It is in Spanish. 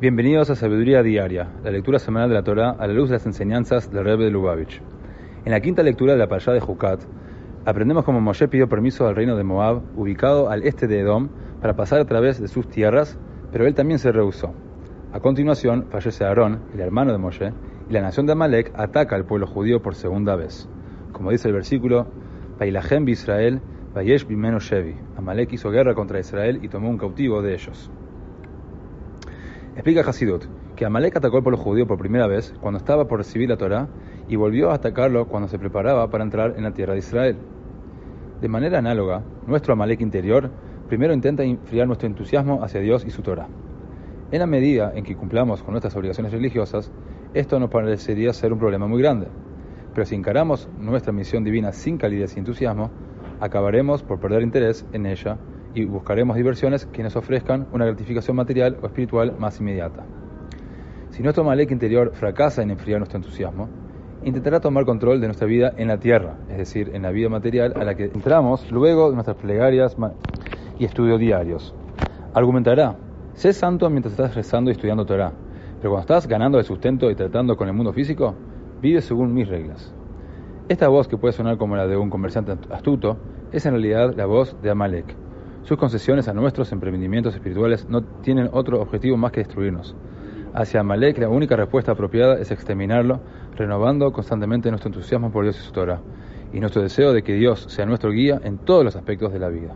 Bienvenidos a Sabiduría Diaria, la lectura semanal de la Torah a la luz de las enseñanzas del Rebbe de Lubavitch. En la quinta lectura de la Parashá de Jucat, aprendemos cómo Moshe pidió permiso al reino de Moab, ubicado al este de Edom, para pasar a través de sus tierras, pero él también se rehusó. A continuación, fallece Aarón, el hermano de Moshe, y la nación de Amalek ataca al pueblo judío por segunda vez. Como dice el versículo, Bailahem Israel, Bayesh Bimeno. Amalek hizo guerra contra Israel y tomó un cautivo de ellos. Explica Hasidut que Amalek atacó al pueblo judío por primera vez cuando estaba por recibir la Torá y volvió a atacarlo cuando se preparaba para entrar en la tierra de Israel. De manera análoga, nuestro Amalek interior primero intenta enfriar nuestro entusiasmo hacia Dios y su Torah. En la medida en que cumplamos con nuestras obligaciones religiosas, esto nos parecería ser un problema muy grande. Pero si encaramos nuestra misión divina sin calidez y entusiasmo, acabaremos por perder interés en ella y buscaremos diversiones que nos ofrezcan una gratificación material o espiritual más inmediata. Si nuestro Malek interior fracasa en enfriar nuestro entusiasmo, intentará tomar control de nuestra vida en la tierra, es decir, en la vida material a la que entramos luego de nuestras plegarias y estudios diarios. Argumentará, sé santo mientras estás rezando y estudiando Torah, pero cuando estás ganando el sustento y tratando con el mundo físico, vive según mis reglas. Esta voz que puede sonar como la de un comerciante astuto es en realidad la voz de Amalek, sus concesiones a nuestros emprendimientos espirituales no tienen otro objetivo más que destruirnos. Hacia Amalek la única respuesta apropiada es exterminarlo, renovando constantemente nuestro entusiasmo por Dios y su Torah, y nuestro deseo de que Dios sea nuestro guía en todos los aspectos de la vida.